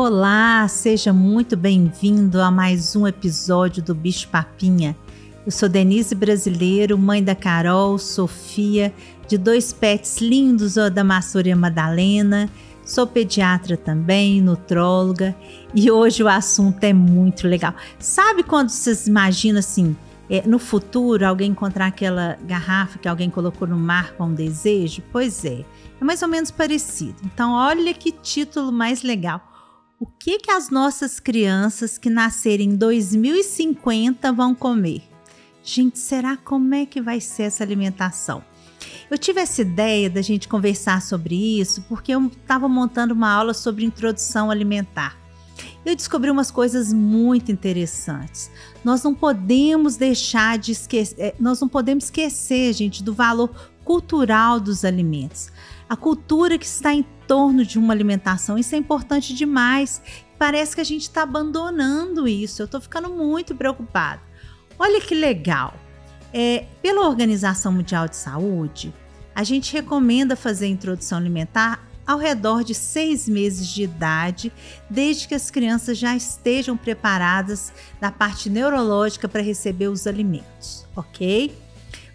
Olá, seja muito bem-vindo a mais um episódio do Bicho Papinha. Eu sou Denise Brasileiro, mãe da Carol, Sofia, de dois pets lindos, o da Massura e a Madalena. Sou pediatra também, nutróloga, e hoje o assunto é muito legal. Sabe quando vocês imaginam assim, é, no futuro alguém encontrar aquela garrafa que alguém colocou no mar com um desejo? Pois é, é mais ou menos parecido. Então, olha que título mais legal o que, que as nossas crianças que nascerem em 2050 vão comer? Gente, será como é que vai ser essa alimentação? Eu tive essa ideia da gente conversar sobre isso porque eu estava montando uma aula sobre introdução alimentar. Eu descobri umas coisas muito interessantes. Nós não podemos deixar de esquecer, eh, nós não podemos esquecer, gente, do valor cultural dos alimentos a cultura que está em torno de uma alimentação. Isso é importante demais. Parece que a gente está abandonando isso. Eu estou ficando muito preocupada. Olha que legal. É, pela Organização Mundial de Saúde, a gente recomenda fazer a introdução alimentar ao redor de seis meses de idade, desde que as crianças já estejam preparadas da parte neurológica para receber os alimentos, ok?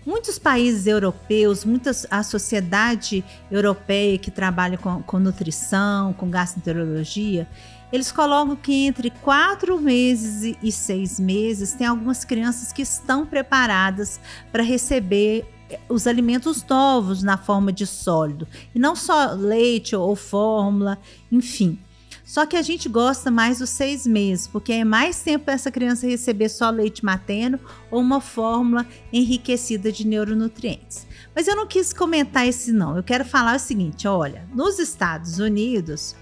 Muitos países europeus, muitas, a sociedade europeia que trabalha com, com nutrição, com gastroenterologia, eles colocam que entre quatro meses e seis meses tem algumas crianças que estão preparadas para receber eh, os alimentos novos na forma de sólido e não só leite ou fórmula, enfim. Só que a gente gosta mais dos seis meses, porque é mais tempo para essa criança receber só leite materno ou uma fórmula enriquecida de neuronutrientes. Mas eu não quis comentar esse não. Eu quero falar o seguinte: olha, nos Estados Unidos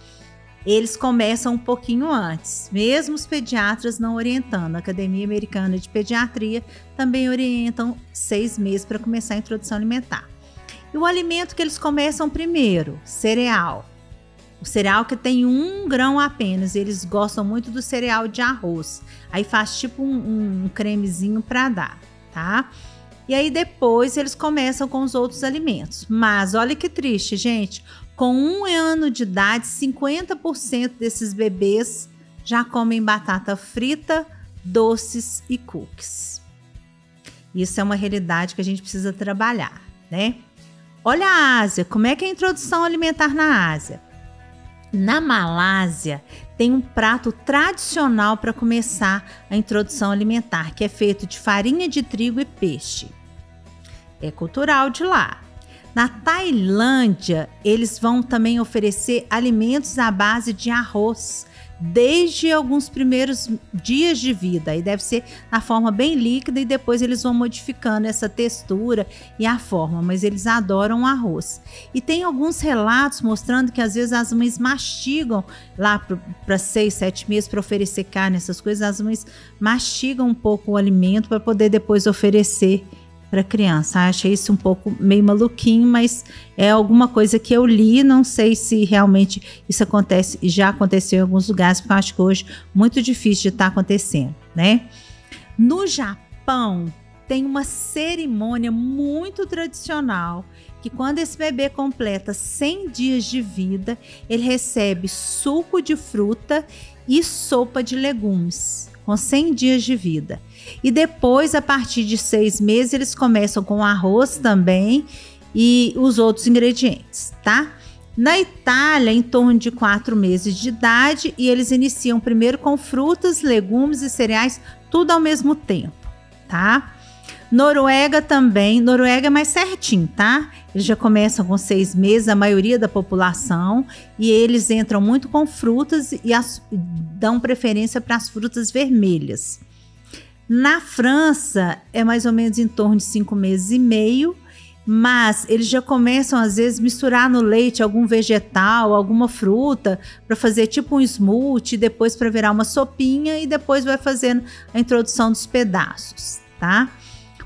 eles começam um pouquinho antes, mesmo os pediatras não orientando. A Academia Americana de Pediatria também orientam seis meses para começar a introdução alimentar. E o alimento que eles começam primeiro, cereal. O cereal que tem um grão apenas, eles gostam muito do cereal de arroz. Aí faz tipo um, um cremezinho para dar, tá? E aí depois eles começam com os outros alimentos. Mas olha que triste, gente. Com um ano de idade, 50% desses bebês já comem batata frita, doces e cookies. Isso é uma realidade que a gente precisa trabalhar, né? Olha a Ásia, como é que é a introdução alimentar na Ásia? Na Malásia, tem um prato tradicional para começar a introdução alimentar, que é feito de farinha de trigo e peixe. É cultural de lá. Na Tailândia, eles vão também oferecer alimentos à base de arroz, desde alguns primeiros dias de vida. E deve ser na forma bem líquida e depois eles vão modificando essa textura e a forma, mas eles adoram arroz. E tem alguns relatos mostrando que às vezes as mães mastigam lá para seis, sete meses para oferecer carne, essas coisas, as mães mastigam um pouco o alimento para poder depois oferecer para criança. Achei isso um pouco meio maluquinho, mas é alguma coisa que eu li, não sei se realmente isso acontece já aconteceu em alguns lugares, porque eu acho que hoje muito difícil de estar tá acontecendo, né? No Japão tem uma cerimônia muito tradicional que quando esse bebê completa 100 dias de vida, ele recebe suco de fruta e sopa de legumes com 100 dias de vida. E depois, a partir de seis meses, eles começam com arroz também e os outros ingredientes, tá? Na Itália, em torno de quatro meses de idade, e eles iniciam primeiro com frutas, legumes e cereais, tudo ao mesmo tempo, tá? Noruega também, Noruega é mais certinho, tá? Eles já começam com seis meses, a maioria da população, e eles entram muito com frutas e as, dão preferência para as frutas vermelhas. Na França, é mais ou menos em torno de cinco meses e meio, mas eles já começam às vezes misturar no leite algum vegetal, alguma fruta para fazer tipo um smoothie, depois para virar uma sopinha e depois vai fazendo a introdução dos pedaços, tá?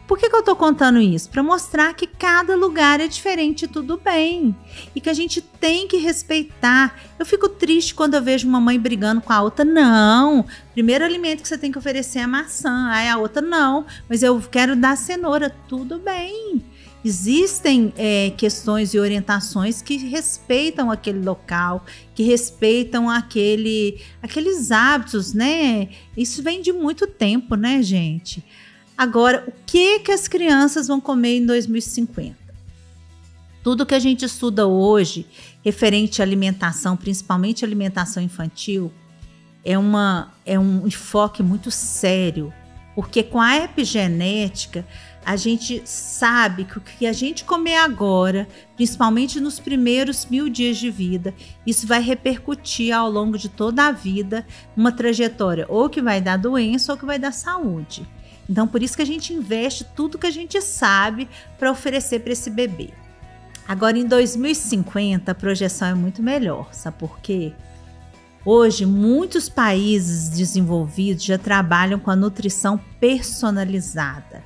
Por que, que eu tô contando isso? Para mostrar que cada lugar é diferente, tudo bem. E que a gente tem que respeitar. Eu fico triste quando eu vejo uma mãe brigando com a outra. Não, primeiro alimento que você tem que oferecer é maçã. Aí a outra, não, mas eu quero dar cenoura. Tudo bem. existem é, questões e orientações que respeitam aquele local, que respeitam aquele, aqueles hábitos, né? Isso vem de muito tempo, né, gente? Agora, o que que as crianças vão comer em 2050? Tudo que a gente estuda hoje, referente à alimentação, principalmente alimentação infantil, é, uma, é um enfoque muito sério, porque com a epigenética a gente sabe que o que a gente comer agora, principalmente nos primeiros mil dias de vida, isso vai repercutir ao longo de toda a vida uma trajetória ou que vai dar doença ou que vai dar saúde. Então, por isso que a gente investe tudo que a gente sabe para oferecer para esse bebê. Agora, em 2050, a projeção é muito melhor, sabe por quê? Hoje, muitos países desenvolvidos já trabalham com a nutrição personalizada.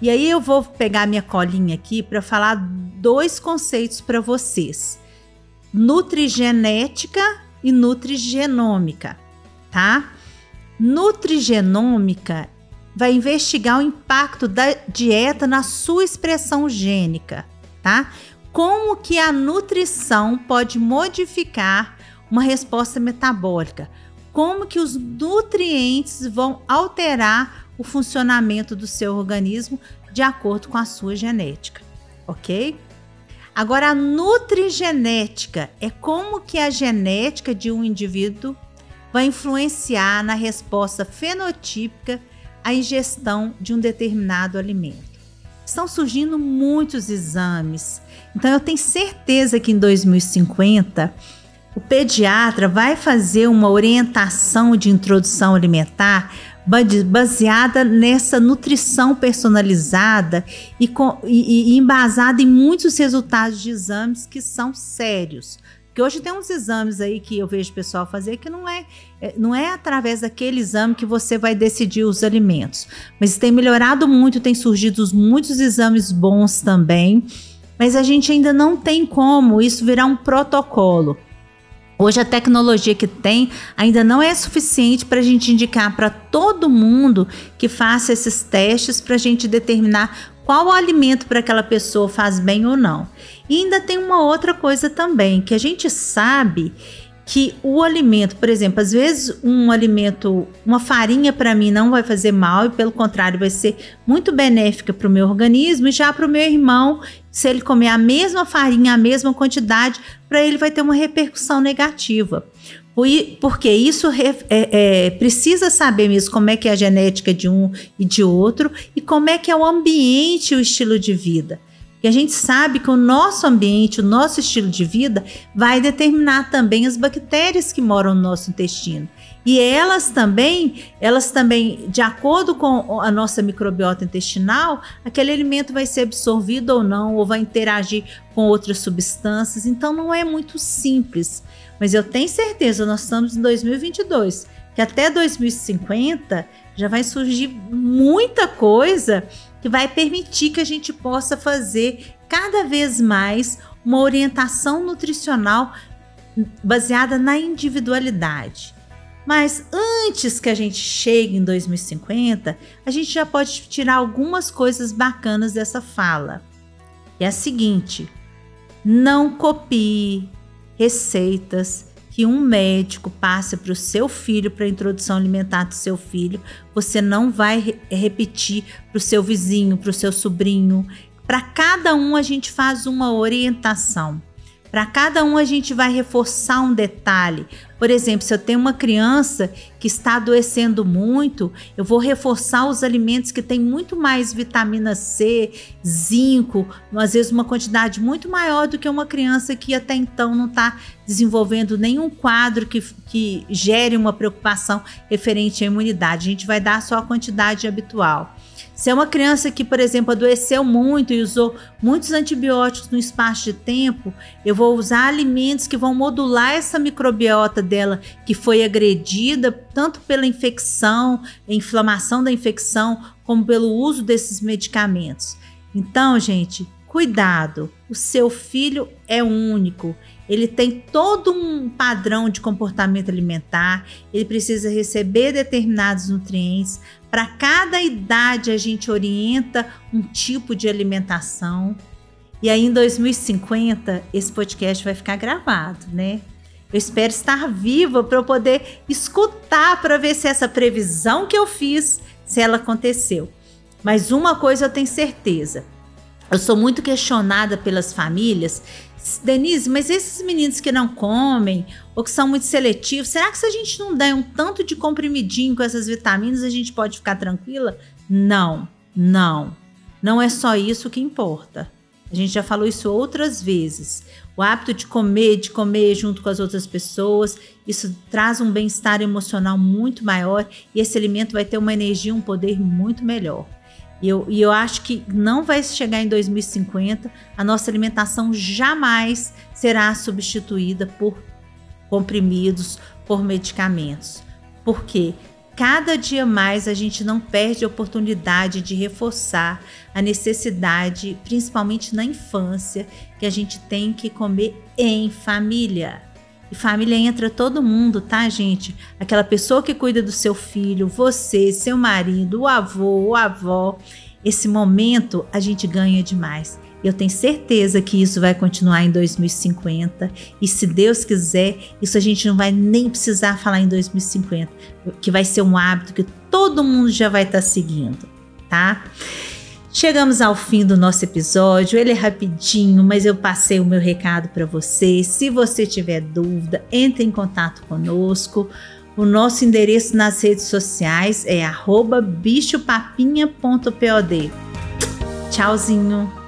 E aí eu vou pegar minha colinha aqui para falar dois conceitos para vocês: nutrigenética e nutrigenômica, tá? Nutrigenômica vai investigar o impacto da dieta na sua expressão gênica, tá? Como que a nutrição pode modificar uma resposta metabólica. Como que os nutrientes vão alterar o funcionamento do seu organismo de acordo com a sua genética, ok? Agora, a nutrigenética é como que a genética de um indivíduo vai influenciar na resposta fenotípica à ingestão de um determinado alimento. Estão surgindo muitos exames, então eu tenho certeza que em 2050 o pediatra vai fazer uma orientação de introdução alimentar baseada nessa nutrição personalizada e, com, e, e embasada em muitos resultados de exames que são sérios. Porque hoje tem uns exames aí que eu vejo o pessoal fazer que não é, é, não é através daquele exame que você vai decidir os alimentos. Mas tem melhorado muito, tem surgido muitos exames bons também. Mas a gente ainda não tem como isso virar um protocolo. Hoje a tecnologia que tem ainda não é suficiente para a gente indicar para todo mundo que faça esses testes para a gente determinar qual alimento para aquela pessoa faz bem ou não. E ainda tem uma outra coisa também que a gente sabe que o alimento, por exemplo, às vezes um alimento, uma farinha para mim não vai fazer mal e pelo contrário vai ser muito benéfica para o meu organismo e já para o meu irmão, se ele comer a mesma farinha, a mesma quantidade, para ele vai ter uma repercussão negativa. Porque isso é, é, precisa saber mesmo como é que é a genética de um e de outro e como é que é o ambiente e o estilo de vida. E a gente sabe que o nosso ambiente, o nosso estilo de vida vai determinar também as bactérias que moram no nosso intestino. E elas também, elas também, de acordo com a nossa microbiota intestinal, aquele alimento vai ser absorvido ou não, ou vai interagir com outras substâncias. Então não é muito simples. Mas eu tenho certeza, nós estamos em 2022, que até 2050 já vai surgir muita coisa que vai permitir que a gente possa fazer cada vez mais uma orientação nutricional baseada na individualidade. Mas antes que a gente chegue em 2050, a gente já pode tirar algumas coisas bacanas dessa fala. É a seguinte: não copie receitas que um médico passe para o seu filho, para introdução alimentar do seu filho, você não vai re repetir para o seu vizinho, para o seu sobrinho. Para cada um a gente faz uma orientação. Para cada um a gente vai reforçar um detalhe. Por exemplo, se eu tenho uma criança que está adoecendo muito, eu vou reforçar os alimentos que têm muito mais vitamina C, zinco, às vezes uma quantidade muito maior do que uma criança que até então não está desenvolvendo nenhum quadro que, que gere uma preocupação referente à imunidade. A gente vai dar só a quantidade habitual. Se é uma criança que, por exemplo, adoeceu muito e usou muitos antibióticos no espaço de tempo, eu vou usar alimentos que vão modular essa microbiota dela que foi agredida tanto pela infecção, inflamação da infecção, como pelo uso desses medicamentos. Então, gente, cuidado. O seu filho é único. Ele tem todo um padrão de comportamento alimentar, ele precisa receber determinados nutrientes, para cada idade a gente orienta um tipo de alimentação. E aí em 2050 esse podcast vai ficar gravado, né? Eu espero estar viva para eu poder escutar para ver se essa previsão que eu fiz, se ela aconteceu. Mas uma coisa eu tenho certeza. Eu sou muito questionada pelas famílias. Denise, mas esses meninos que não comem ou que são muito seletivos, será que se a gente não der um tanto de comprimidinho com essas vitaminas, a gente pode ficar tranquila? Não, não. Não é só isso que importa. A gente já falou isso outras vezes. O hábito de comer, de comer junto com as outras pessoas, isso traz um bem-estar emocional muito maior e esse alimento vai ter uma energia, um poder muito melhor. E eu, e eu acho que não vai chegar em 2050, a nossa alimentação jamais será substituída por comprimidos, por medicamentos. Por quê? cada dia mais a gente não perde a oportunidade de reforçar a necessidade, principalmente na infância, que a gente tem que comer em família. E família entra todo mundo, tá, gente? Aquela pessoa que cuida do seu filho, você, seu marido, o avô, o avó. Esse momento a gente ganha demais. Eu tenho certeza que isso vai continuar em 2050 e se Deus quiser, isso a gente não vai nem precisar falar em 2050, que vai ser um hábito que todo mundo já vai estar tá seguindo, tá? Chegamos ao fim do nosso episódio. Ele é rapidinho, mas eu passei o meu recado para você. Se você tiver dúvida, entre em contato conosco. O nosso endereço nas redes sociais é bichopapinha.pod. Tchauzinho!